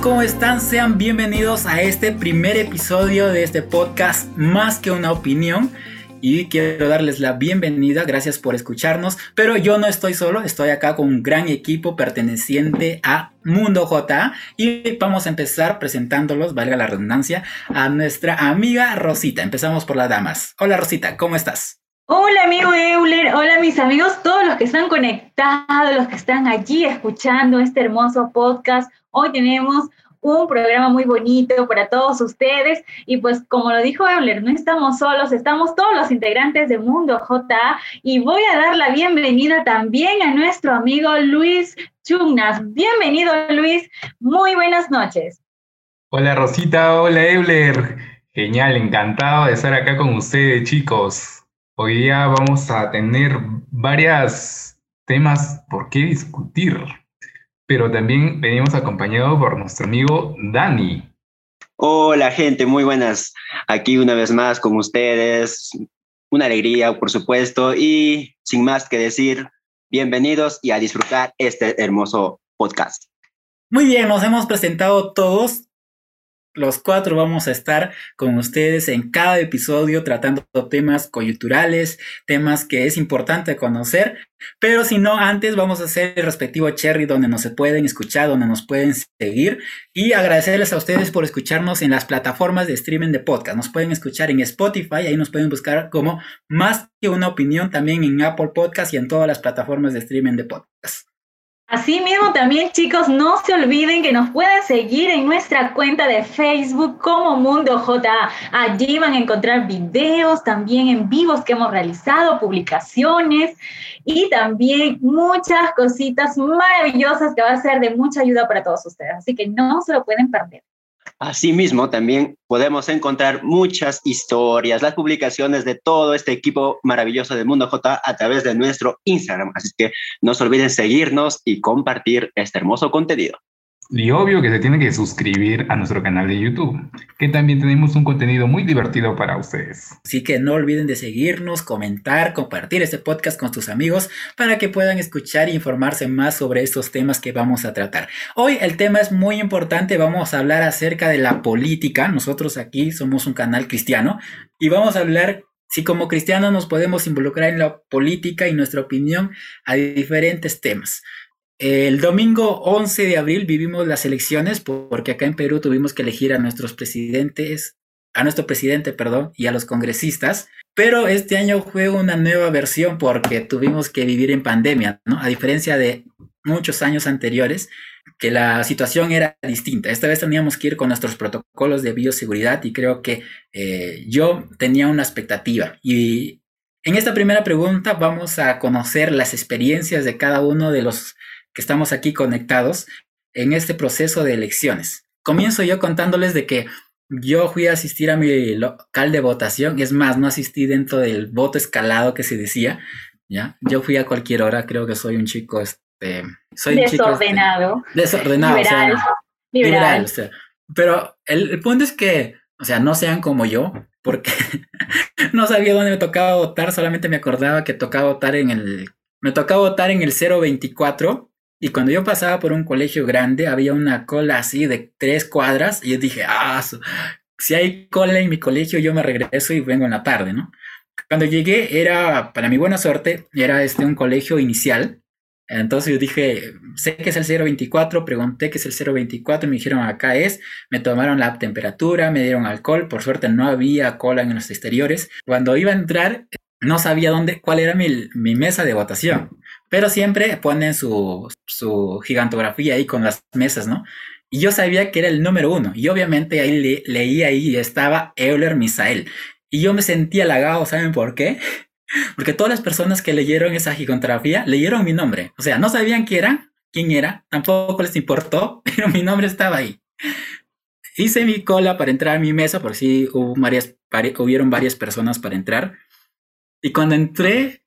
¿cómo están? Sean bienvenidos a este primer episodio de este podcast Más que una opinión. Y quiero darles la bienvenida, gracias por escucharnos. Pero yo no estoy solo, estoy acá con un gran equipo perteneciente a Mundo J. Y vamos a empezar presentándolos, valga la redundancia, a nuestra amiga Rosita. Empezamos por las damas. Hola Rosita, ¿cómo estás? Hola amigo Euler, hola mis amigos, todos los que están conectados, los que están allí escuchando este hermoso podcast. Hoy tenemos un programa muy bonito para todos ustedes y pues como lo dijo Euler, no estamos solos, estamos todos los integrantes de Mundo J y voy a dar la bienvenida también a nuestro amigo Luis Chugnas. Bienvenido Luis, muy buenas noches. Hola Rosita, hola Euler, genial, encantado de estar acá con ustedes chicos. Hoy día vamos a tener varios temas por qué discutir, pero también venimos acompañados por nuestro amigo Dani. Hola gente, muy buenas. Aquí una vez más con ustedes. Una alegría, por supuesto, y sin más que decir, bienvenidos y a disfrutar este hermoso podcast. Muy bien, nos hemos presentado todos los cuatro vamos a estar con ustedes en cada episodio tratando temas coyunturales, temas que es importante conocer, pero si no, antes vamos a hacer el respectivo cherry donde nos pueden escuchar, donde nos pueden seguir y agradecerles a ustedes por escucharnos en las plataformas de streaming de podcast. Nos pueden escuchar en Spotify, ahí nos pueden buscar como más que una opinión también en Apple Podcast y en todas las plataformas de streaming de podcast. Asimismo, también chicos, no se olviden que nos pueden seguir en nuestra cuenta de Facebook como Mundo J. Allí van a encontrar videos también en vivos que hemos realizado, publicaciones y también muchas cositas maravillosas que va a ser de mucha ayuda para todos ustedes. Así que no se lo pueden perder. Asimismo, también podemos encontrar muchas historias, las publicaciones de todo este equipo maravilloso de Mundo J a través de nuestro Instagram. Así que no se olviden seguirnos y compartir este hermoso contenido. Y obvio que se tiene que suscribir a nuestro canal de YouTube, que también tenemos un contenido muy divertido para ustedes. Así que no olviden de seguirnos, comentar, compartir este podcast con tus amigos para que puedan escuchar e informarse más sobre estos temas que vamos a tratar. Hoy el tema es muy importante, vamos a hablar acerca de la política. Nosotros aquí somos un canal cristiano y vamos a hablar si como cristianos nos podemos involucrar en la política y nuestra opinión a diferentes temas. El domingo 11 de abril vivimos las elecciones porque acá en Perú tuvimos que elegir a nuestros presidentes, a nuestro presidente, perdón, y a los congresistas. Pero este año fue una nueva versión porque tuvimos que vivir en pandemia, ¿no? A diferencia de muchos años anteriores, que la situación era distinta. Esta vez teníamos que ir con nuestros protocolos de bioseguridad y creo que eh, yo tenía una expectativa. Y en esta primera pregunta vamos a conocer las experiencias de cada uno de los que estamos aquí conectados en este proceso de elecciones. Comienzo yo contándoles de que yo fui a asistir a mi local de votación, es más, no asistí dentro del voto escalado que se decía, ¿ya? Yo fui a cualquier hora, creo que soy un chico, este, soy desordenado. Un chico, desordenado, liberal, liberal. pero el, el punto es que, o sea, no sean como yo, porque no sabía dónde me tocaba votar, solamente me acordaba que tocaba votar en el, me tocaba votar en el 024 y cuando yo pasaba por un colegio grande, había una cola así de tres cuadras. Y yo dije, ah, si hay cola en mi colegio, yo me regreso y vengo en la tarde, ¿no? Cuando llegué, era, para mi buena suerte, era este un colegio inicial. Entonces yo dije, sé que es el 024, pregunté qué es el 024, me dijeron acá es, me tomaron la temperatura, me dieron alcohol, por suerte no había cola en los exteriores. Cuando iba a entrar, no sabía dónde, cuál era mi, mi mesa de votación. Pero siempre ponen su, gigantografía ahí con las mesas, ¿no? Y yo sabía que era el número uno. Y obviamente ahí leí ahí y estaba Euler Misael. Y yo me sentí halagado, ¿saben por qué? Porque todas las personas que leyeron esa gigantografía leyeron mi nombre. O sea, no sabían quién era, quién era, tampoco les importó, pero mi nombre estaba ahí. Hice mi cola para entrar a mi mesa, por si hubo varias, hubieron varias personas para entrar. Y cuando entré,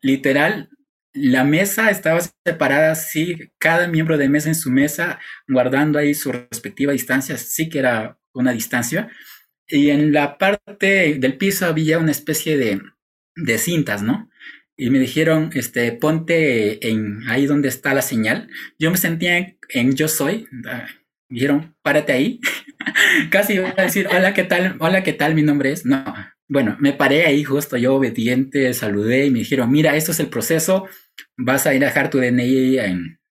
literal, la mesa estaba separada, sí, cada miembro de mesa en su mesa, guardando ahí su respectiva distancia, sí que era una distancia. Y en la parte del piso había una especie de, de cintas, ¿no? Y me dijeron, este, ponte en ahí donde está la señal. Yo me sentía en, Yo Soy, dijeron, párate ahí. Casi iba a decir, hola, ¿qué tal? Hola, ¿qué tal? Mi nombre es. No, bueno, me paré ahí justo, yo obediente, saludé y me dijeron, mira, esto es el proceso, vas a ir a dejar tu DNI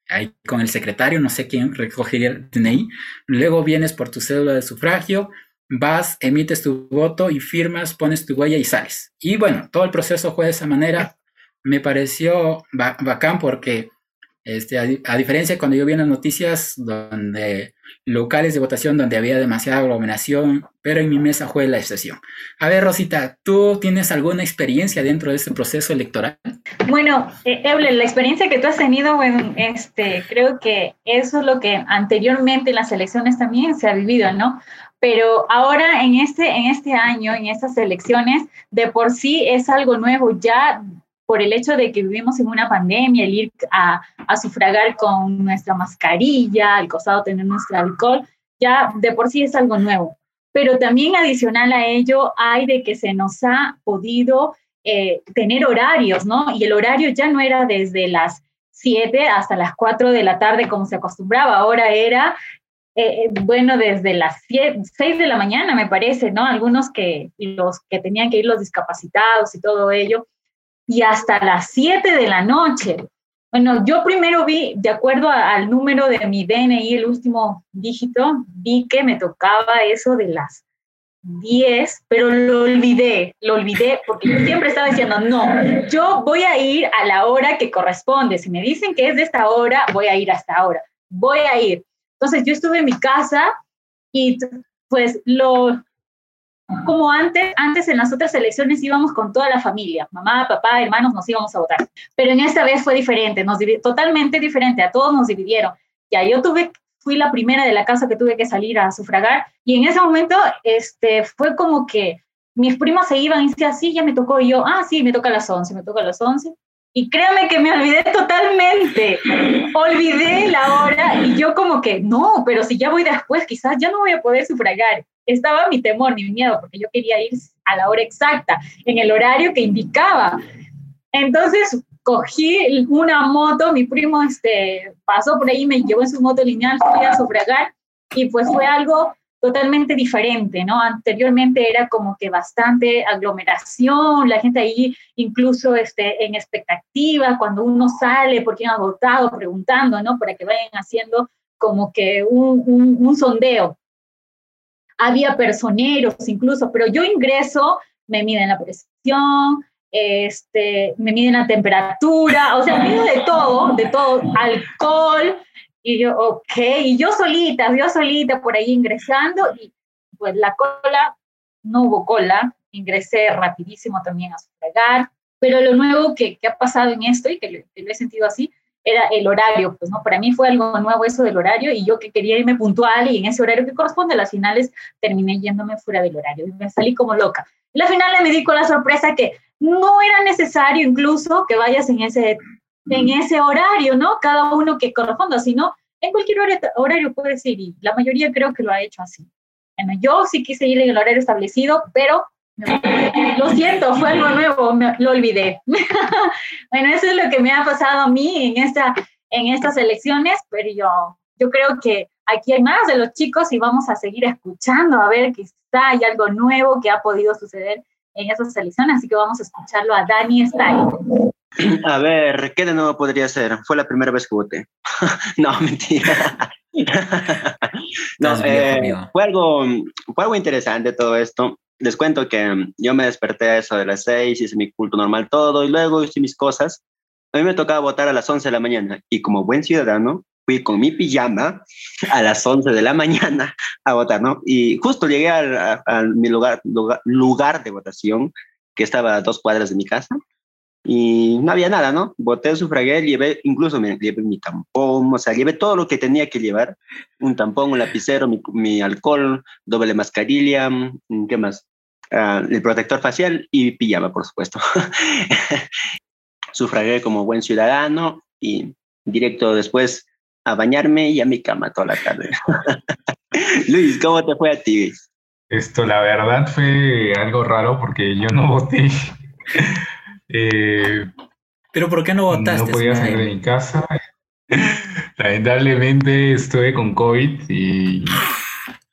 ahí con el secretario, no sé quién recogería el DNI, luego vienes por tu cédula de sufragio, vas, emites tu voto y firmas, pones tu huella y sales. Y bueno, todo el proceso fue de esa manera. Me pareció bacán porque este, a, diferencia cuando yo vi en las noticias donde locales de votación donde había demasiada aglomeración, pero en mi mesa fue la excepción. A ver, Rosita, ¿tú tienes alguna experiencia dentro de este proceso electoral? Bueno, eh, la experiencia que tú has tenido, bueno, este, creo que eso es lo que anteriormente en las elecciones también se ha vivido, ¿no? Pero ahora en este, en este año, en estas elecciones, de por sí es algo nuevo. Ya por el hecho de que vivimos en una pandemia, el ir a, sufragar con nuestra mascarilla, al costado tener nuestro alcohol, ya de por sí es algo nuevo. Pero también adicional a ello hay de que se nos ha podido eh, tener horarios, ¿no? Y el horario ya no era desde las 7 hasta las 4 de la tarde como se acostumbraba, ahora era, eh, bueno, desde las 6 de la mañana, me parece, ¿no? Algunos que los que tenían que ir los discapacitados y todo ello, y hasta las 7 de la noche. Bueno, yo primero vi, de acuerdo al número de mi DNI, el último dígito, vi que me tocaba eso de las 10, pero lo olvidé, lo olvidé porque yo siempre estaba diciendo, no, yo voy a ir a la hora que corresponde. Si me dicen que es de esta hora, voy a ir hasta ahora, voy a ir. Entonces yo estuve en mi casa y pues lo, como antes, antes en las otras elecciones íbamos con toda la familia, mamá, papá, hermanos, nos íbamos a votar. Pero en esta vez fue diferente, nos totalmente diferente, a todos nos dividieron. Ya yo tuve, fui la primera de la casa que tuve que salir a sufragar y en ese momento este, fue como que mis primas se iban y decían, sí, ya me tocó y yo, ah, sí, me toca a las 11, me toca a las 11. Y créanme que me olvidé totalmente. Olvidé la hora y yo como que, no, pero si ya voy después, quizás ya no voy a poder sufragar estaba mi temor, mi miedo, porque yo quería ir a la hora exacta, en el horario que indicaba. Entonces cogí una moto, mi primo este, pasó por ahí, me llevó en su moto lineal, fui a sufragar y pues fue algo totalmente diferente, ¿no? Anteriormente era como que bastante aglomeración, la gente ahí incluso este, en expectativa, cuando uno sale, por quién ha votado, preguntando, ¿no? Para que vayan haciendo como que un, un, sondeo había personeros incluso, pero yo ingreso, me miden la presión, este, me miden la temperatura, o sea, miden de todo, de todo, alcohol, y yo, ok, y yo solita, yo solita por ahí ingresando, y pues la cola, no hubo cola, ingresé rapidísimo también a sufragar, pero lo nuevo que, que ha pasado en esto y que lo he sentido así, era el horario, pues no, para mí fue algo nuevo eso del horario y yo que quería irme puntual y en ese horario que corresponde a las finales terminé yéndome fuera del horario y me salí como loca. La final me di con la sorpresa que no era necesario incluso que vayas en ese, en ese horario, ¿no? Cada uno que corresponda, sino en cualquier horario, puedes ir y la mayoría creo que lo ha hecho así. Bueno, yo sí quise ir en el horario establecido, pero lo siento, fue algo nuevo, lo olvidé. bueno, eso es lo que me ha pasado a mí en, esta, en estas elecciones, pero yo, yo creo que aquí hay más de los chicos y vamos a seguir escuchando a ver quizá hay algo nuevo que ha podido suceder en esas elecciones, así que vamos a escucharlo a Dani Style. A ver, ¿qué de nuevo podría ser? Fue la primera vez que voté. no, mentira. no, eh, fue, algo, fue algo interesante todo esto les cuento que yo me desperté a eso de las seis, hice mi culto normal todo y luego hice mis cosas. A mí me tocaba votar a las 11 de la mañana y como buen ciudadano fui con mi pijama a las 11 de la mañana a votar, ¿no? Y justo llegué a, mi lugar, lugar, de votación que estaba a dos cuadras de mi casa y no había nada, ¿no? Voté, sufragué, llevé, incluso llevé mi tampón, o sea, llevé todo lo que tenía que llevar, un tampón, un lapicero, mi, mi alcohol, doble mascarilla, ¿qué más? Ah, el protector facial y pijama, por supuesto. Sufragué como buen ciudadano y directo después a bañarme y a mi cama toda la tarde. Luis, ¿cómo te fue a ti? Esto, la verdad, fue algo raro porque yo no voté. Eh, ¿Pero por qué no votaste? No podía salir de mi casa. Lamentablemente estuve con COVID y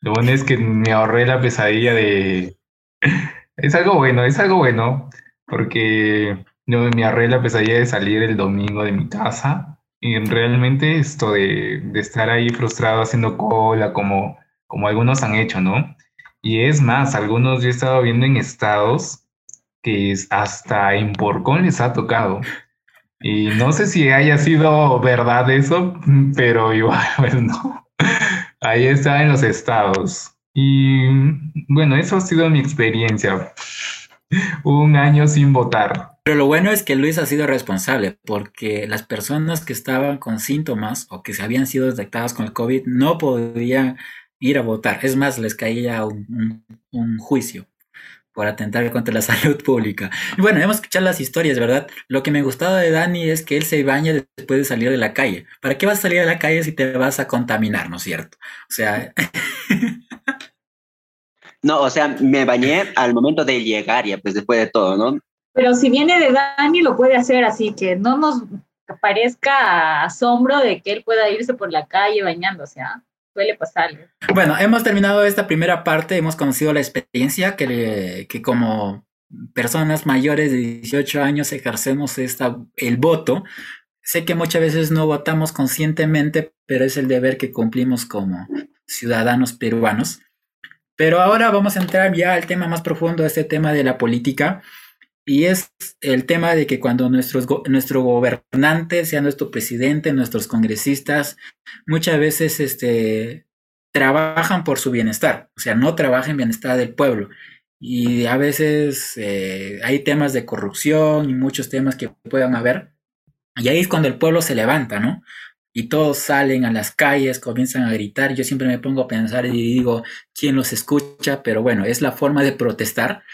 lo bueno es que me ahorré la pesadilla de... Es algo bueno, es algo bueno, porque yo me ahorré la pesadilla de salir el domingo de mi casa y realmente esto de, de estar ahí frustrado haciendo cola como, como algunos han hecho, ¿no? Y es más, algunos yo he estado viendo en estados que hasta en Porcón les ha tocado. Y no sé si haya sido verdad eso, pero igual, pues no. Ahí está en los estados. Y bueno, eso ha sido mi experiencia. Un año sin votar. Pero lo bueno es que Luis ha sido responsable porque las personas que estaban con síntomas o que se habían sido detectadas con el COVID no podían ir a votar. Es más, les caía un, un juicio por atentar contra la salud pública. Y bueno, hemos escuchado las historias, ¿verdad? Lo que me gustaba de Dani es que él se baña después de salir de la calle. ¿Para qué vas a salir de la calle si te vas a contaminar, ¿no es cierto? O sea... no, o sea, me bañé al momento de llegar ya, pues después de todo, ¿no? Pero si viene de Dani, lo puede hacer, así que no nos parezca asombro de que él pueda irse por la calle bañándose, ¿ah? Suele pasarle. Bueno, hemos terminado esta primera parte, hemos conocido la experiencia que, que como personas mayores de 18 años ejercemos esta, el voto. Sé que muchas veces no votamos conscientemente, pero es el deber que cumplimos como ciudadanos peruanos. Pero ahora vamos a entrar ya al tema más profundo, este tema de la política. Y es el tema de que cuando nuestros, nuestro gobernante, sea nuestro presidente, nuestros congresistas, muchas veces este, trabajan por su bienestar, o sea, no trabajan en bienestar del pueblo. Y a veces eh, hay temas de corrupción y muchos temas que puedan haber. Y ahí es cuando el pueblo se levanta, ¿no? Y todos salen a las calles, comienzan a gritar. Yo siempre me pongo a pensar y digo, ¿quién los escucha? Pero bueno, es la forma de protestar.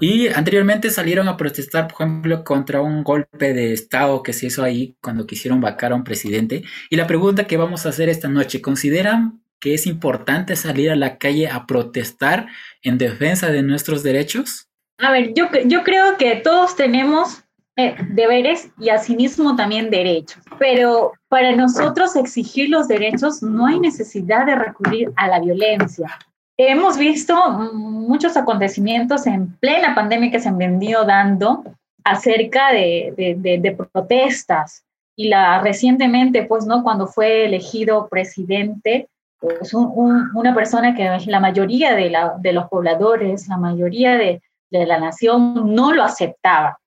Y anteriormente salieron a protestar, por ejemplo, contra un golpe de Estado que se hizo ahí cuando quisieron vacar a un presidente. Y la pregunta que vamos a hacer esta noche, ¿consideran que es importante salir a la calle a protestar en defensa de nuestros derechos? A ver, yo, creo que todos tenemos eh, deberes y asimismo también derechos, pero para nosotros exigir los derechos no hay necesidad de recurrir a la violencia. Hemos visto muchos acontecimientos en plena pandemia que se han venido dando acerca de, protestas. Y la, recientemente, pues, ¿no? Cuando fue elegido presidente, pues una persona que la mayoría de los pobladores, la mayoría de, de la nación no lo aceptaba.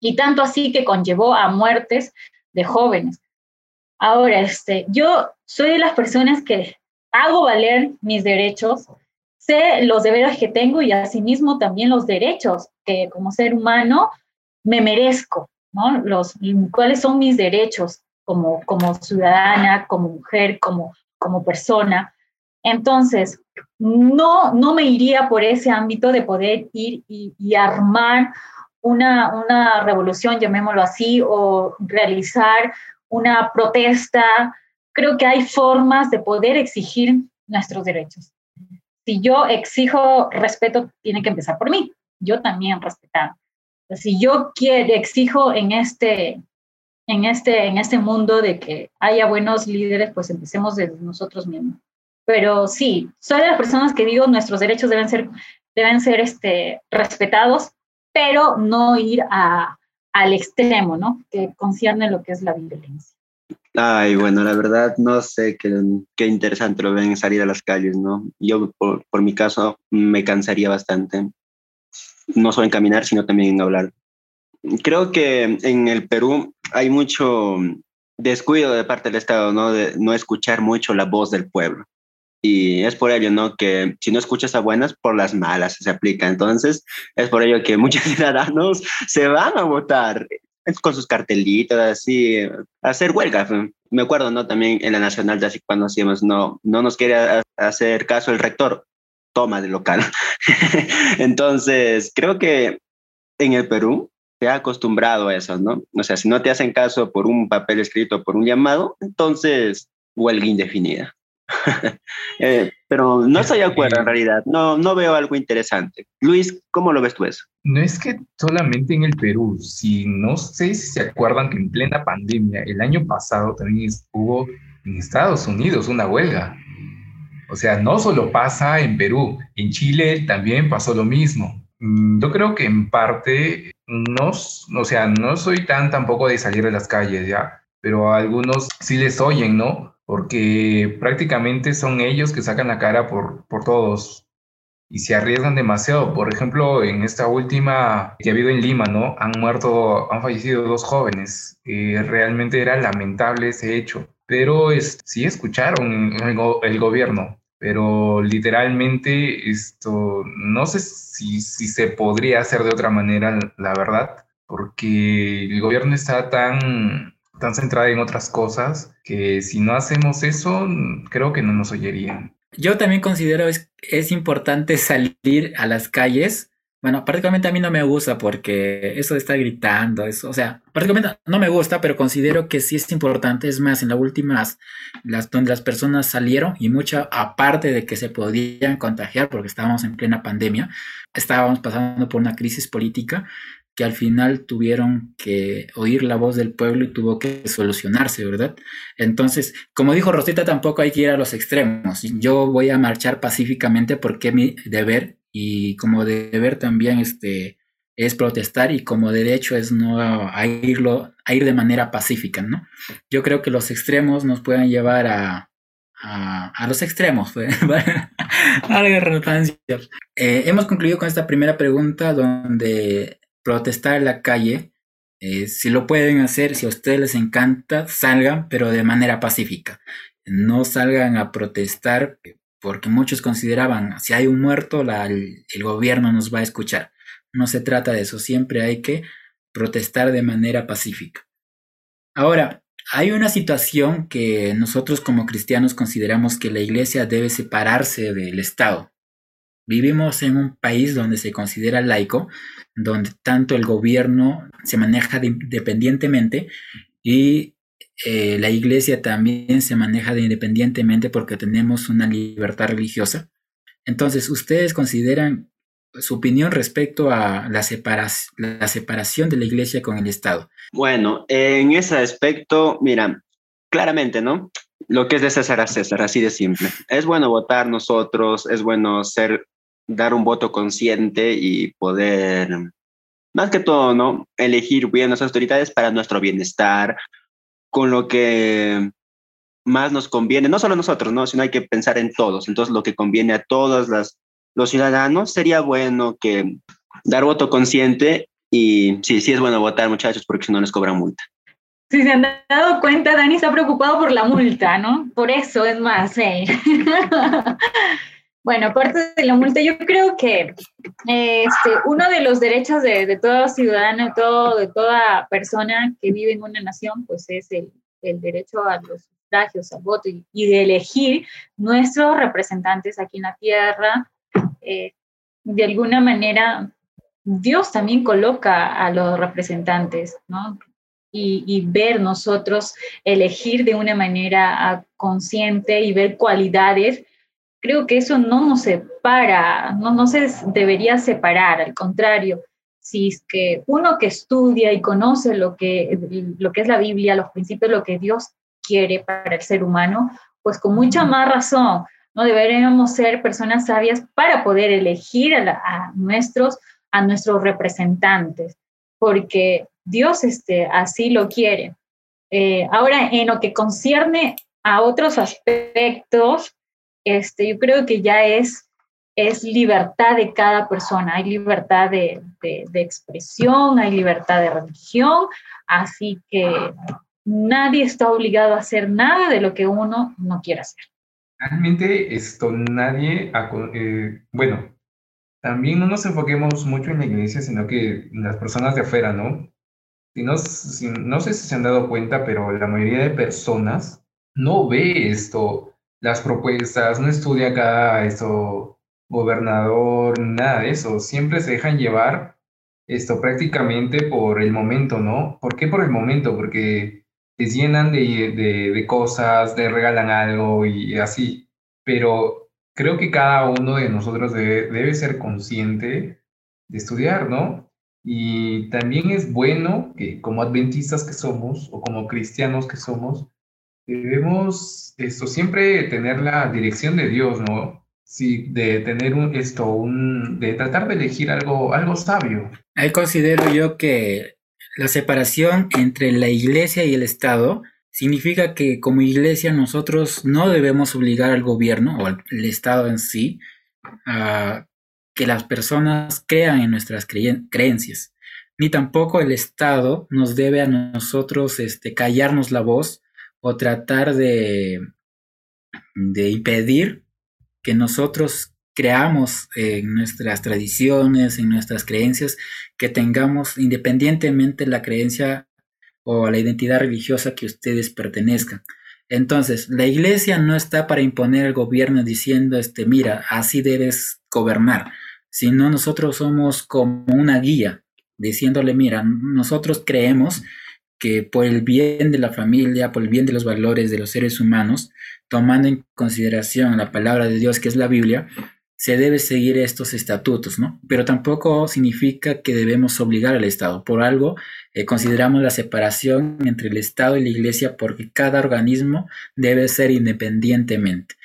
Y tanto así que conllevó a muertes de jóvenes. Ahora, este, yo soy de las personas que hago valer mis derechos, sé los deberes que tengo y asimismo también los derechos que como ser humano me merezco, ¿no? Los, ¿Cuáles son mis derechos como, como ciudadana, como mujer, como, como persona? Entonces, no, no me iría por ese ámbito de poder ir y, y armar una, una revolución, llamémoslo así, o realizar una protesta creo que hay formas de poder exigir nuestros derechos. Si yo exijo respeto, tiene que empezar por mí. Yo también respetar. Si yo quiero, exijo en este, en, este, en este mundo de que haya buenos líderes, pues empecemos de nosotros mismos. Pero sí, soy de las personas que digo nuestros derechos deben ser, deben ser este, respetados, pero no ir a, al extremo, ¿no? Que concierne lo que es la violencia. Ay, bueno, la verdad no sé qué, qué interesante lo ven salir a las calles, ¿no? Yo, por, por, mi caso, me cansaría bastante, no solo en caminar, sino también en hablar. Creo que en el Perú hay mucho descuido de parte del Estado, ¿no? De no escuchar mucho la voz del pueblo. Y es por ello, ¿no? Que si no escuchas a buenas, por las malas se aplica. Entonces, es por ello que muchos ciudadanos se van a votar con sus cartelitos, así, hacer huelga. Me acuerdo, ¿no? También en la Nacional, de así cuando hacíamos, no, no nos quería hacer caso el rector, toma de local. Entonces, creo que en el Perú se ha acostumbrado a eso, ¿no? O sea, si no te hacen caso por un papel escrito, por un llamado, entonces huelga indefinida. Eh, pero no estoy de acuerdo en realidad, no, no veo algo interesante. Luis, ¿cómo lo ves tú eso? No es que solamente en el Perú, si no sé si se acuerdan que en plena pandemia, el año pasado también hubo en Estados Unidos una huelga. O sea, no solo pasa en Perú, en Chile también pasó lo mismo. Mm, yo creo que en parte, no, o sea, no soy tan tampoco de salir de las calles ya, pero a algunos sí les oyen, ¿no? Porque prácticamente son ellos que sacan la cara por, por todos y se arriesgan demasiado. Por ejemplo, en esta última que ha habido en Lima, ¿no? Han muerto, han fallecido dos jóvenes. realmente era lamentable ese hecho. Pero es, sí escucharon el, el, gobierno, pero literalmente esto, no sé si, si se podría hacer de otra manera, la verdad, porque el gobierno está tan tan centrada en otras cosas que si no hacemos eso, creo que no nos oyerían. Yo también considero es, es importante salir a las calles. Bueno, prácticamente a mí no me gusta porque eso de estar gritando, eso, o sea, prácticamente no me gusta, pero considero que sí es importante. Es más, en las últimas, las, donde las personas salieron y mucha, aparte de que se podían contagiar porque estábamos en plena pandemia, estábamos pasando por una crisis política, que al final tuvieron que oír la voz del pueblo y tuvo que solucionarse, ¿verdad? Entonces, como dijo Rosita, tampoco hay que ir a los extremos. Yo voy a marchar pacíficamente porque mi deber y como deber también este, es protestar y como derecho es no irlo, a ir de manera pacífica, ¿no? Yo creo que los extremos nos pueden llevar a, a, los extremos, a la eh, hemos concluido con esta primera pregunta donde protestar en la calle. Eh, si lo pueden hacer, si a ustedes les encanta, salgan, pero de manera pacífica. No salgan a protestar porque muchos consideraban, si hay un muerto, el gobierno nos va a escuchar. No se trata de eso, siempre hay que protestar de manera pacífica. Ahora, hay una situación que nosotros como cristianos consideramos que la iglesia debe separarse del Estado. Vivimos en un país donde se considera laico, donde tanto el gobierno se maneja independientemente y eh, la iglesia también se maneja de independientemente porque tenemos una libertad religiosa. Entonces, ¿ustedes consideran su opinión respecto a la, la separación de la iglesia con el Estado? Bueno, en ese aspecto, mira, claramente, ¿no? Lo que es de César a César, así de simple. Es bueno votar nosotros, es bueno ser dar un voto consciente y poder, más que todo, ¿no? Elegir bien las autoridades para nuestro bienestar, con lo que más nos conviene, no solo a nosotros, ¿no? Sino hay que pensar en todos. Entonces, lo que conviene a todos las, los ciudadanos sería bueno que dar voto consciente y sí, sí es bueno votar, muchachos, porque si no les cobran multa. Si se han dado cuenta, Dani está preocupado por la multa, ¿no? Por eso es más. ¿eh? Bueno, aparte de la multa, yo creo que este, uno de los derechos de, de todo ciudadano, de, todo, de toda persona que vive en una nación, pues es el, el derecho a los sufragios, al voto y, de elegir nuestros representantes aquí en la tierra. Eh, de alguna manera, Dios también coloca a los representantes, ¿no? Y, y, ver nosotros elegir de una manera ah, consciente y ver cualidades creo que eso no nos separa, no, no se debería separar, al contrario, si es que uno que estudia y conoce lo que, lo que es la Biblia, los principios, lo que Dios quiere para el ser humano, pues con mucha más razón, ¿no? Deberíamos ser personas sabias para poder elegir a, nuestros, a nuestros representantes, porque Dios este, así lo quiere. Eh, ahora, en lo que concierne a otros aspectos, este, yo creo que ya es, es libertad de cada persona, hay libertad de, de, expresión, hay libertad de religión, así que nadie está obligado a hacer nada de lo que uno no quiera hacer. Realmente esto nadie, eh, bueno, también no nos enfoquemos mucho en la iglesia, sino que las personas de afuera, ¿no? Si no, si, no sé si se han dado cuenta, pero la mayoría de personas no ve esto, las propuestas, no estudia cada eso, gobernador, nada de eso. Siempre se dejan llevar esto prácticamente por el momento, ¿no? ¿Por qué por el momento? Porque te llenan de, cosas, te regalan algo y así. Pero creo que cada uno de nosotros debe, debe ser consciente de estudiar, ¿no? Y también es bueno que como adventistas que somos o como cristianos que somos, debemos esto siempre tener la dirección de Dios, ¿no? Sí, de tener un, esto, un, de tratar de elegir algo, algo sabio. Ahí considero yo que la separación entre la iglesia y el Estado significa que como iglesia nosotros no debemos obligar al gobierno o al Estado en sí a que las personas crean en nuestras creencias, ni tampoco el Estado nos debe a nosotros este, callarnos la voz o tratar de, de impedir que nosotros creamos en nuestras tradiciones, en nuestras creencias, que tengamos independientemente la creencia o la identidad religiosa que ustedes pertenezcan. Entonces, la iglesia no está para imponer al gobierno diciendo, este, mira, así debes gobernar, sino nosotros somos como una guía, diciéndole, mira, nosotros creemos que por el bien de la familia, por el bien de los valores de los seres humanos, tomando en consideración la palabra de Dios que es la Biblia, se debe seguir estos estatutos, ¿no? Pero tampoco significa que debemos obligar al Estado. Por algo eh, consideramos la separación entre el Estado y la Iglesia porque cada organismo debe ser independientemente.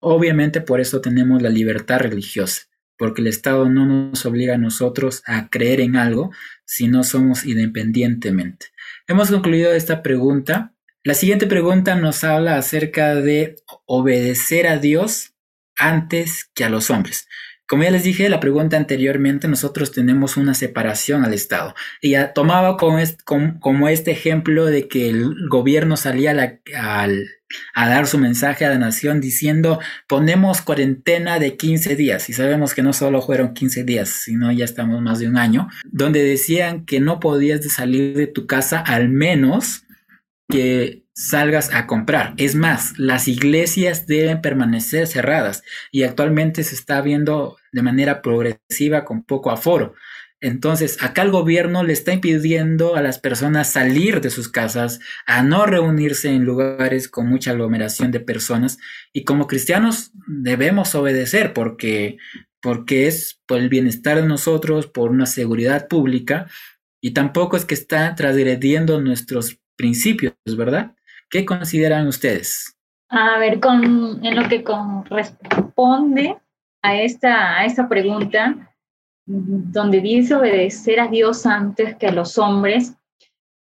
Obviamente por eso tenemos la libertad religiosa, porque el Estado no nos obliga a nosotros a creer en algo si no somos independientemente. Hemos concluido esta pregunta. La siguiente pregunta nos habla acerca de obedecer a Dios antes que a los hombres. Como ya les dije la pregunta anteriormente, nosotros tenemos una separación al Estado. Y ya tomaba como, este ejemplo de que el gobierno salía a dar su mensaje a la nación diciendo ponemos cuarentena de 15 días. Y sabemos que no solo fueron 15 días, sino ya estamos más de un año, donde decían que no podías salir de tu casa al menos que salgas a comprar. Es más, las iglesias deben permanecer cerradas y actualmente se está viendo de manera progresiva con poco aforo. Entonces, acá el gobierno le está impidiendo a las personas salir de sus casas, a no reunirse en lugares con mucha aglomeración de personas y como cristianos debemos obedecer porque porque es por el bienestar de nosotros, por una seguridad pública y tampoco es que está transgrediendo nuestros principios, ¿verdad? ¿Qué consideran ustedes? A ver, con, en lo que corresponde a esta, a esta pregunta, donde dice obedecer a Dios antes que a los hombres,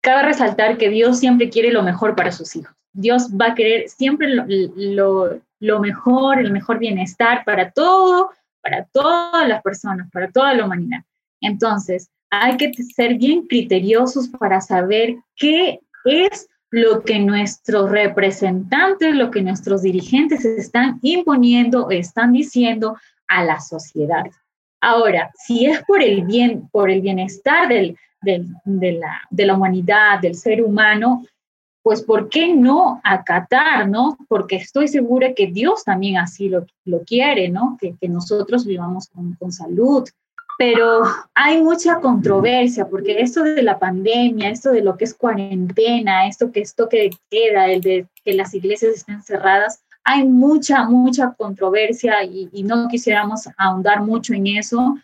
cabe resaltar que Dios siempre quiere lo mejor para sus hijos. Dios va a querer siempre lo, lo, lo mejor, el mejor bienestar para todo, para todas las personas, para toda la humanidad. Entonces, hay que ser bien criteriosos para saber qué es lo que nuestros representantes, lo que nuestros dirigentes están imponiendo, están diciendo a la sociedad. Ahora, si es por el bien, por el bienestar del, de, la, de, la, humanidad, del ser humano, pues ¿por qué no acatar, no? Porque estoy segura que Dios también así lo, lo quiere, ¿no? Que, que nosotros vivamos con, con salud, pero hay mucha controversia porque esto de la pandemia, esto de lo que es cuarentena, esto que es toque de queda, el de que las iglesias estén cerradas, hay mucha, mucha controversia y, no quisiéramos ahondar mucho en eso,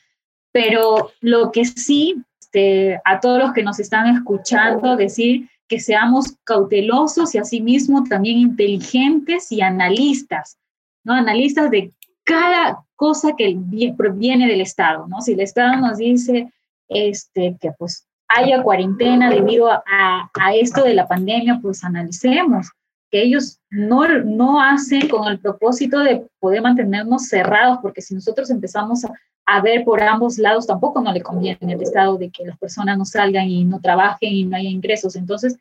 pero lo que sí, este, a todos los que nos están escuchando, decir que seamos cautelosos y asimismo también inteligentes y analistas, ¿no? Analistas de cada cosa que proviene del Estado, ¿no? Si el Estado nos dice este, que pues haya cuarentena debido a, a, esto de la pandemia, pues analicemos que ellos no, no hacen con el propósito de poder mantenernos cerrados, porque si nosotros empezamos a, a ver por ambos lados, tampoco no le conviene al Estado de que las personas no salgan y no trabajen y no haya ingresos. Entonces,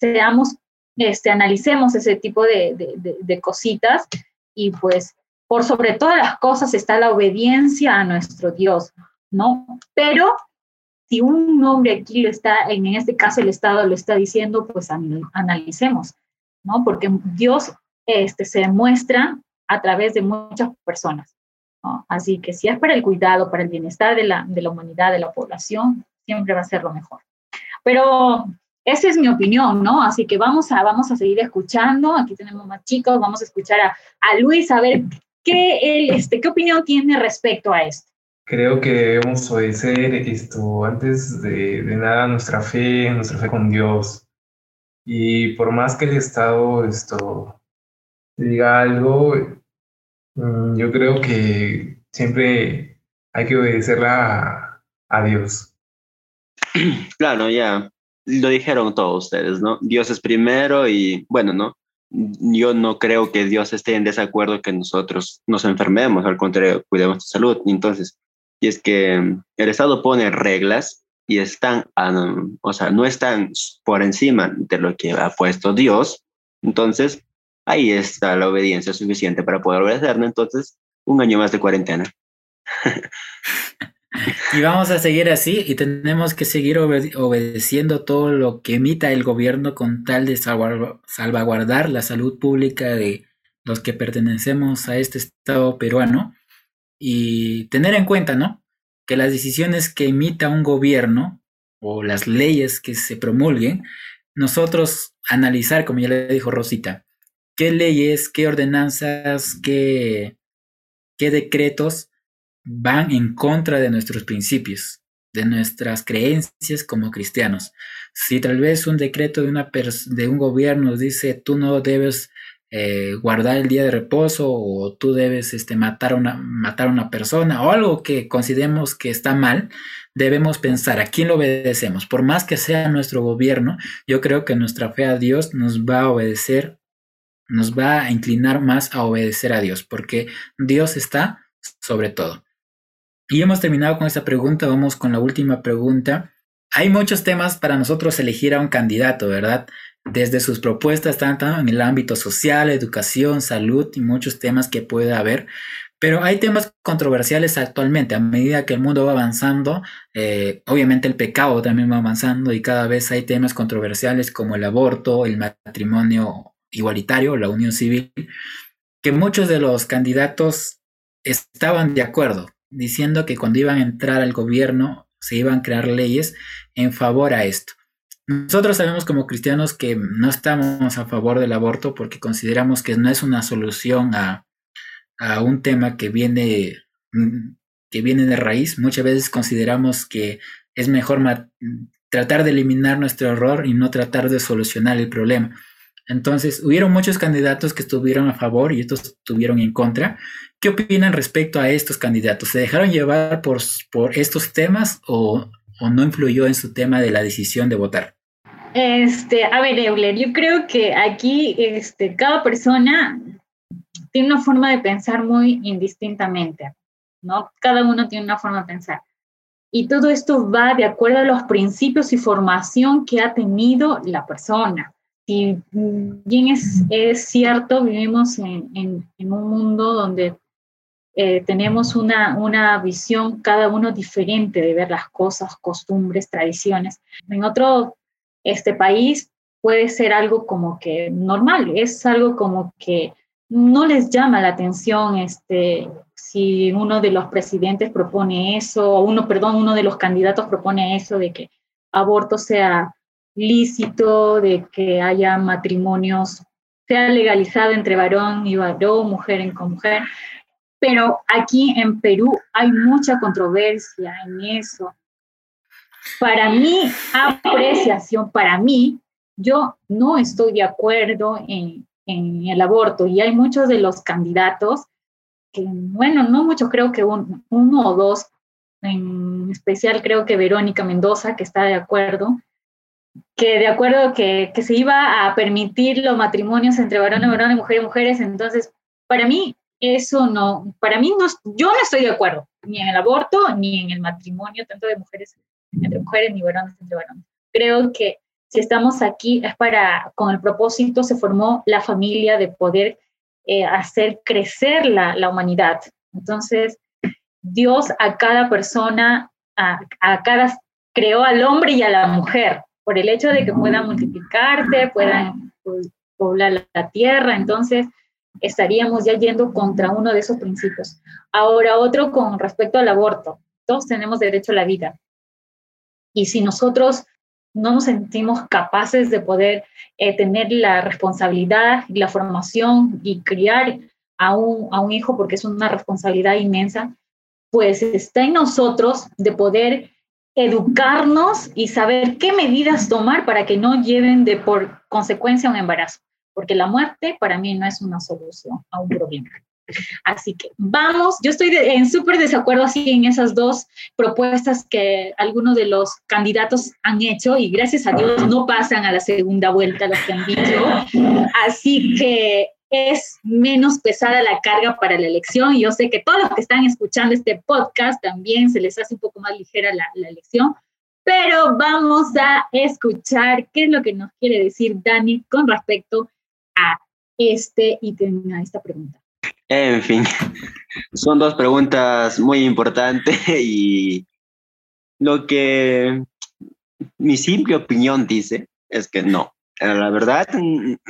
seamos, este, analicemos ese tipo de, de, de cositas y pues por sobre todas las cosas está la obediencia a nuestro Dios, ¿no? Pero si un hombre aquí lo está, en este caso el Estado lo está diciendo, pues analicemos, ¿no? Porque Dios este, se demuestra a través de muchas personas, ¿no? Así que si es para el cuidado, para el bienestar de la, de la humanidad, de la población, siempre va a ser lo mejor. Pero esa es mi opinión, ¿no? Así que vamos a, vamos a seguir escuchando. Aquí tenemos más chicos. Vamos a escuchar a, a Luis a ver qué, él, este, qué opinión tiene respecto a esto. Creo que debemos obedecer esto antes de, de nada nuestra fe, nuestra fe con Dios. Y por más que el Estado esto diga algo, mm, yo creo que siempre hay que obedecerla a, a Dios. Claro, ya lo dijeron todos ustedes, ¿no? Dios es primero y bueno, ¿no? Yo no creo que Dios esté en desacuerdo que nosotros nos enfermemos, al contrario, cuidemos tu salud. Entonces, y es que el Estado pone reglas y están, o sea, no están por encima de lo que ha puesto Dios, entonces ahí está la obediencia suficiente para poder obedecerlo. Entonces, un año más de cuarentena. Y vamos a seguir así y tenemos que seguir obedeciendo todo lo que emita el gobierno con tal de salvaguardar la salud pública de los que pertenecemos a este Estado peruano y tener en cuenta, ¿no? Que las decisiones que emita un gobierno o las leyes que se promulguen, nosotros analizar, como ya le dijo Rosita, qué leyes, qué ordenanzas, qué, qué decretos van en contra de nuestros principios, de nuestras creencias como cristianos. Si tal vez un decreto de, una de un gobierno dice tú no debes eh, guardar el día de reposo o tú debes este, matar, una, matar a una persona o algo que consideremos que está mal, debemos pensar a quién lo obedecemos. Por más que sea nuestro gobierno, yo creo que nuestra fe a Dios nos va a obedecer, nos va a inclinar más a obedecer a Dios, porque Dios está sobre todo. Y hemos terminado con esta pregunta, vamos con la última pregunta. Hay muchos temas para nosotros elegir a un candidato, ¿verdad? Desde sus propuestas, tanto en el ámbito social, educación, salud y muchos temas que puede haber. Pero hay temas controversiales actualmente. A medida que el mundo va avanzando, eh, obviamente el pecado también va avanzando y cada vez hay temas controversiales como el aborto, el matrimonio igualitario, la unión civil, que muchos de los candidatos estaban de acuerdo diciendo que cuando iban a entrar al gobierno se iban a crear leyes en favor a esto. Nosotros sabemos como cristianos que no estamos a favor del aborto porque consideramos que no es una solución a, un tema que viene, que viene de raíz. Muchas veces consideramos que es mejor tratar de eliminar nuestro error y no tratar de solucionar el problema. Entonces, hubieron muchos candidatos que estuvieron a favor y estos estuvieron en contra. ¿Qué opinan respecto a estos candidatos? ¿Se dejaron llevar por, por estos temas o, o, no influyó en su tema de la decisión de votar? Este, a ver, Euler, yo creo que aquí este, cada persona tiene una forma de pensar muy indistintamente, ¿no? Cada uno tiene una forma de pensar. Y todo esto va de acuerdo a los principios y formación que ha tenido la persona si bien es, es cierto, vivimos en, en, un mundo donde eh, tenemos una, una visión cada uno diferente de ver las cosas, costumbres, tradiciones. En otro este país puede ser algo como que normal, es algo como que no les llama la atención este, si uno de los presidentes propone eso, o uno, perdón, uno de los candidatos propone eso de que aborto sea lícito, de que haya matrimonios, sea legalizado entre varón y varón, mujer con mujer. Pero aquí en Perú hay mucha controversia en eso. Para mi apreciación, para mí, yo no estoy de acuerdo en, el aborto. Y hay muchos de los candidatos que, bueno, no muchos, creo que uno o dos, en especial creo que Verónica Mendoza, que está de acuerdo, que de acuerdo que, que se iba a permitir los matrimonios entre varones, varones, mujeres, mujeres, entonces para mí eso no, para mí no, yo no estoy de acuerdo, ni en el aborto, ni en el matrimonio, tanto de mujeres entre mujeres, ni varones entre varones. Creo que si estamos aquí es para, con el propósito se formó la familia de poder eh, hacer crecer la, la, humanidad. Entonces, Dios a cada persona, a, a cada, creó al hombre y a la mujer por el hecho de que puedan multiplicarse, puedan poblar la tierra, entonces estaríamos ya yendo contra uno de esos principios. Ahora, otro con respecto al aborto. Todos tenemos derecho a la vida. Y si nosotros no nos sentimos capaces de poder eh, tener la responsabilidad y la formación y criar a un, a un hijo porque es una responsabilidad inmensa, pues está en nosotros de poder educarnos y saber qué medidas tomar para que no lleven de por consecuencia un embarazo, porque la muerte para mí no es una solución a un problema. Así que vamos, yo estoy en súper desacuerdo así en esas dos propuestas que algunos de los candidatos han hecho y gracias a Dios no pasan a la segunda vuelta los que han dicho. Así que es menos pesada la carga para la elección. Yo sé que todos los que están escuchando este podcast también se les hace un poco más ligera la, la elección, pero vamos a escuchar qué es lo que nos quiere decir Dani con respecto a este ítem, a esta pregunta. En fin, son dos preguntas muy importantes y lo que mi simple opinión dice es que no. La verdad,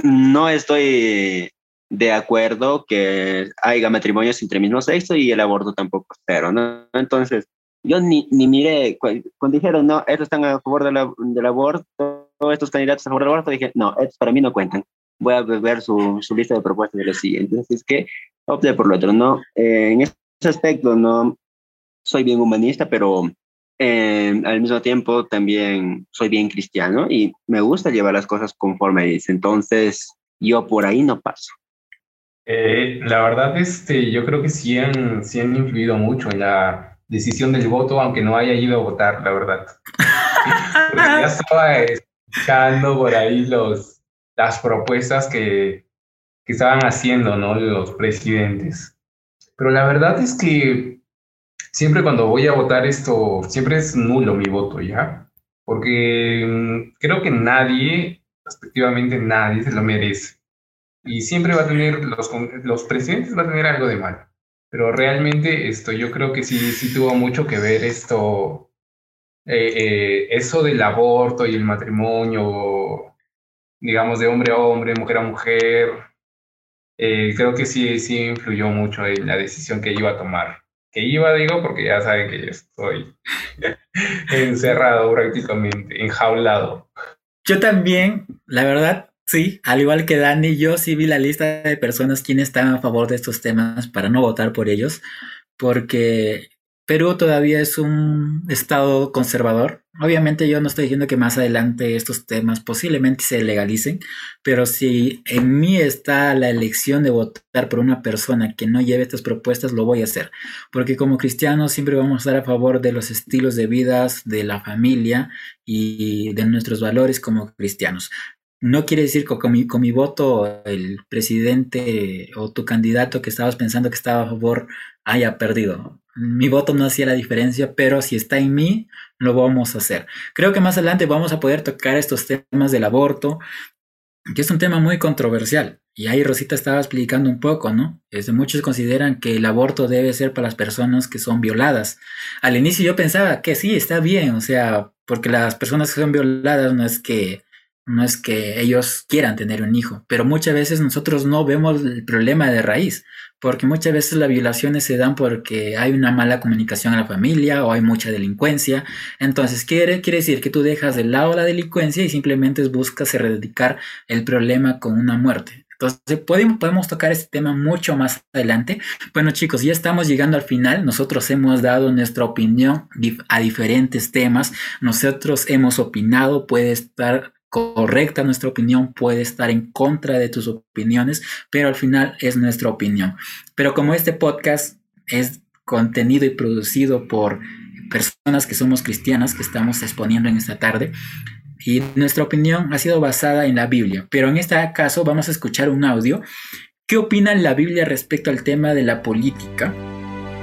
no estoy de acuerdo que haya matrimonios entre mismo sexo y el aborto tampoco, pero no. Entonces, yo ni, ni miré, cuando dijeron, no, estos están a favor del aborto, estos candidatos a favor del aborto, dije, no, estos para mí no cuentan. Voy a ver su, su lista de propuestas de los siguientes. Entonces, es que opté por lo otro, ¿no? Eh, en ese aspecto, no soy bien humanista, pero eh, al mismo tiempo también soy bien cristiano y me gusta llevar las cosas conforme dice. Entonces, yo por ahí no paso. Eh, la verdad, este, yo creo que sí han, sí han influido mucho en la decisión del voto, aunque no haya ido a votar, la verdad. ya estaba escuchando por ahí los, las propuestas que, que estaban haciendo ¿no? los presidentes. Pero la verdad es que siempre cuando voy a votar esto, siempre es nulo mi voto, ¿ya? Porque mm, creo que nadie, respectivamente nadie, se lo merece y siempre va a tener, los, los presidentes va a tener algo de mal. Pero realmente esto, yo creo que sí, sí tuvo mucho que ver esto, eh, eh, eso del aborto y el matrimonio, digamos, de hombre a hombre, mujer a mujer. Eh, creo que sí, sí influyó mucho en la decisión que iba a tomar. Que iba, digo, porque ya saben que yo estoy encerrado prácticamente, enjaulado. Yo también, la verdad, Sí, al igual que Dani, yo sí vi la lista de personas quienes están a favor de estos temas para no votar por ellos, porque Perú todavía es un estado conservador. Obviamente yo no estoy diciendo que más adelante estos temas posiblemente se legalicen, pero si en mí está la elección de votar por una persona que no lleve estas propuestas, lo voy a hacer. Porque como cristianos siempre vamos a estar a favor de los estilos de vida, de la familia y de nuestros valores como cristianos. No quiere decir que con mi, con mi voto el presidente o tu candidato que estabas pensando que estaba a favor haya perdido. Mi voto no hacía la diferencia, pero si está en mí, lo vamos a hacer. Creo que más adelante vamos a poder tocar estos temas del aborto, que es un tema muy controversial. Y ahí Rosita estaba explicando un poco, ¿no? Este, muchos consideran que el aborto debe ser para las personas que son violadas. Al inicio yo pensaba que sí, está bien, o sea, porque las personas que son violadas no es que no es que ellos quieran tener un hijo, pero muchas veces nosotros no vemos el problema de raíz, porque muchas veces las violaciones se dan porque hay una mala comunicación en la familia o hay mucha delincuencia. Entonces quiere, quiere decir que tú dejas de lado la delincuencia y simplemente buscas erradicar el problema con una muerte. Entonces podemos, podemos tocar este tema mucho más adelante. Bueno chicos, ya estamos llegando al final. Nosotros hemos dado nuestra opinión a diferentes temas. Nosotros hemos opinado, puede estar correcta nuestra opinión, puede estar en contra de tus opiniones, pero al final es nuestra opinión. Pero como este podcast es contenido y producido por personas que somos cristianas, que estamos exponiendo en esta tarde, y nuestra opinión ha sido basada en la Biblia, pero en este caso vamos a escuchar un audio. ¿Qué opina la Biblia respecto al tema de la política?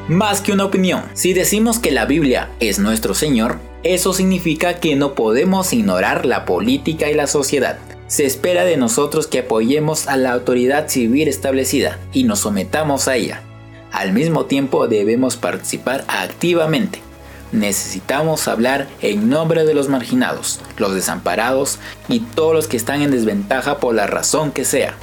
Más que una opinión, si decimos que la Biblia es nuestro Señor, eso significa que no podemos ignorar la política y la sociedad. Se espera de nosotros que apoyemos a la autoridad civil establecida y nos sometamos a ella. Al mismo tiempo debemos participar activamente. Necesitamos hablar en nombre de los marginados, los desamparados y todos los que están en desventaja por la razón que sea.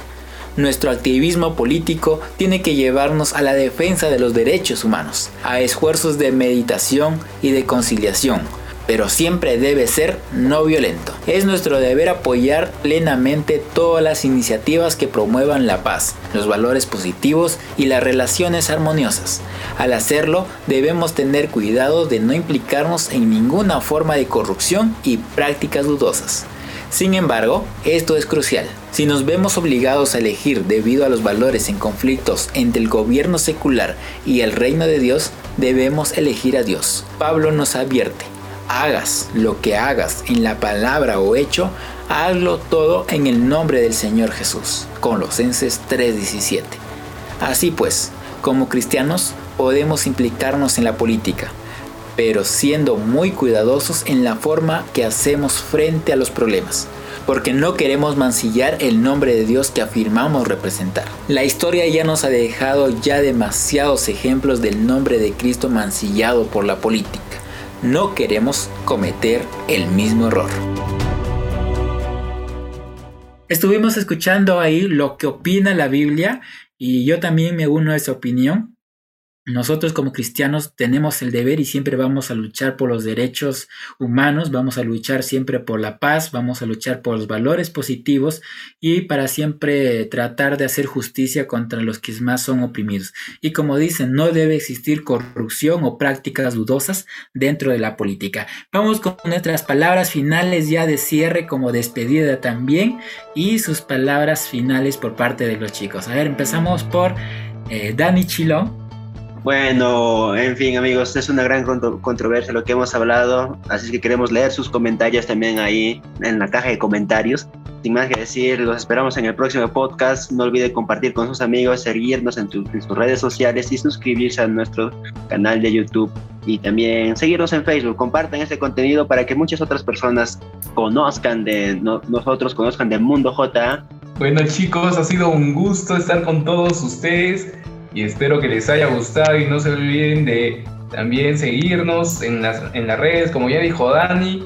Nuestro activismo político tiene que llevarnos a la defensa de los derechos humanos, a esfuerzos de meditación y de conciliación, pero siempre debe ser no violento. Es nuestro deber apoyar plenamente todas las iniciativas que promuevan la paz, los valores positivos y las relaciones armoniosas. Al hacerlo, debemos tener cuidado de no implicarnos en ninguna forma de corrupción y prácticas dudosas. Sin embargo, esto es crucial. Si nos vemos obligados a elegir debido a los valores en conflictos entre el gobierno secular y el reino de Dios, debemos elegir a Dios. Pablo nos advierte, hagas lo que hagas en la palabra o hecho, hazlo todo en el nombre del Señor Jesús. Colosenses 3:17. Así pues, como cristianos podemos implicarnos en la política, pero siendo muy cuidadosos en la forma que hacemos frente a los problemas, porque no queremos mancillar el nombre de Dios que afirmamos representar. La historia ya nos ha dejado ya demasiados ejemplos del nombre de Cristo mancillado por la política. No queremos cometer el mismo error. Estuvimos escuchando ahí lo que opina la Biblia y yo también me uno a esa opinión. Nosotros como cristianos tenemos el deber y siempre vamos a luchar por los derechos humanos, vamos a luchar siempre por la paz, vamos a luchar por los valores positivos y para siempre tratar de hacer justicia contra los que más son oprimidos. Y como dicen, no debe existir corrupción o prácticas dudosas dentro de la política. Vamos con nuestras palabras finales ya de cierre como despedida también y sus palabras finales por parte de los chicos. A ver, empezamos por eh, Dani Chilón. Bueno, en fin, amigos, es una gran controversia lo que hemos hablado, así que queremos leer sus comentarios también ahí en la caja de comentarios. Sin más que decir, los esperamos en el próximo podcast. No olvide compartir con sus amigos, seguirnos en, sus redes sociales y suscribirse a nuestro canal de YouTube y también seguirnos en Facebook. Compartan este contenido para que muchas otras personas conozcan de nosotros, conozcan del mundo J. Bueno chicos, ha sido un gusto estar con todos ustedes y espero que les haya gustado y no se olviden de también seguirnos en las, en las redes, como ya dijo Dani.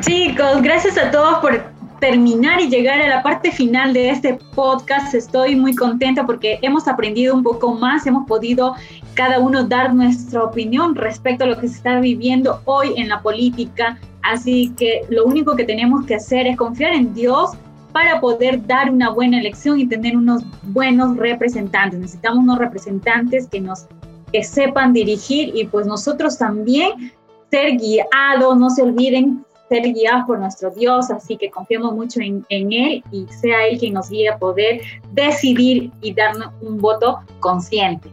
Chicos, gracias a todos por terminar y llegar a la parte final de este podcast. Estoy muy contenta porque hemos aprendido un poco más, hemos podido cada uno dar nuestra opinión respecto a lo que se está viviendo hoy en la política. Así que lo único que tenemos que hacer es confiar en Dios para poder dar una buena elección y tener unos buenos representantes. Necesitamos unos representantes que nos que sepan dirigir y pues nosotros también ser guiados, no se olviden ser guiados por nuestro Dios, así que confiamos mucho en, en, Él y sea Él quien nos guíe a poder decidir y darnos un voto consciente.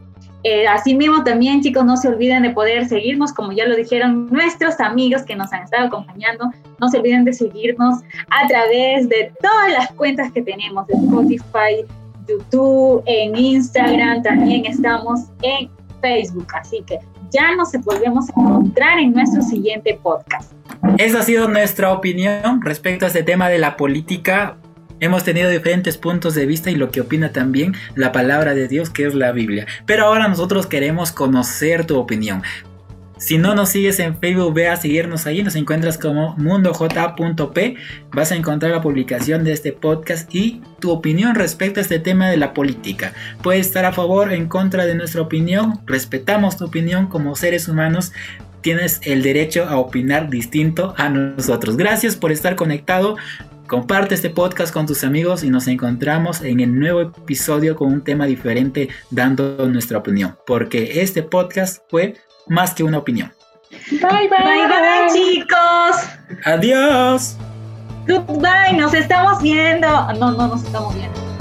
Eh, asimismo, también chicos, no se olviden de poder seguirnos, como ya lo dijeron nuestros amigos que nos han estado acompañando. No se olviden de seguirnos a través de todas las cuentas que tenemos, de Spotify, YouTube, en Instagram, también estamos en Facebook. Así que ya nos volvemos a encontrar en nuestro siguiente podcast. Esa ha sido nuestra opinión respecto a este tema de la política Hemos tenido diferentes puntos de vista y lo que opina también la palabra de Dios que es la Biblia. Pero ahora nosotros queremos conocer tu opinión. Si no nos sigues en Facebook, ve a seguirnos ahí. Nos encuentras como mundoj.p. Vas a encontrar la publicación de este podcast y tu opinión respecto a este tema de la política. Puedes estar a favor o en contra de nuestra opinión. Respetamos tu opinión como seres humanos. Tienes el derecho a opinar distinto a nosotros. Gracias por estar conectado. Comparte este podcast con tus amigos y nos encontramos en el nuevo episodio con un tema diferente dando nuestra opinión, porque este podcast fue más que una opinión. Bye bye, bye, bye chicos. Adiós. Goodbye, nos estamos viendo. No, no nos estamos viendo.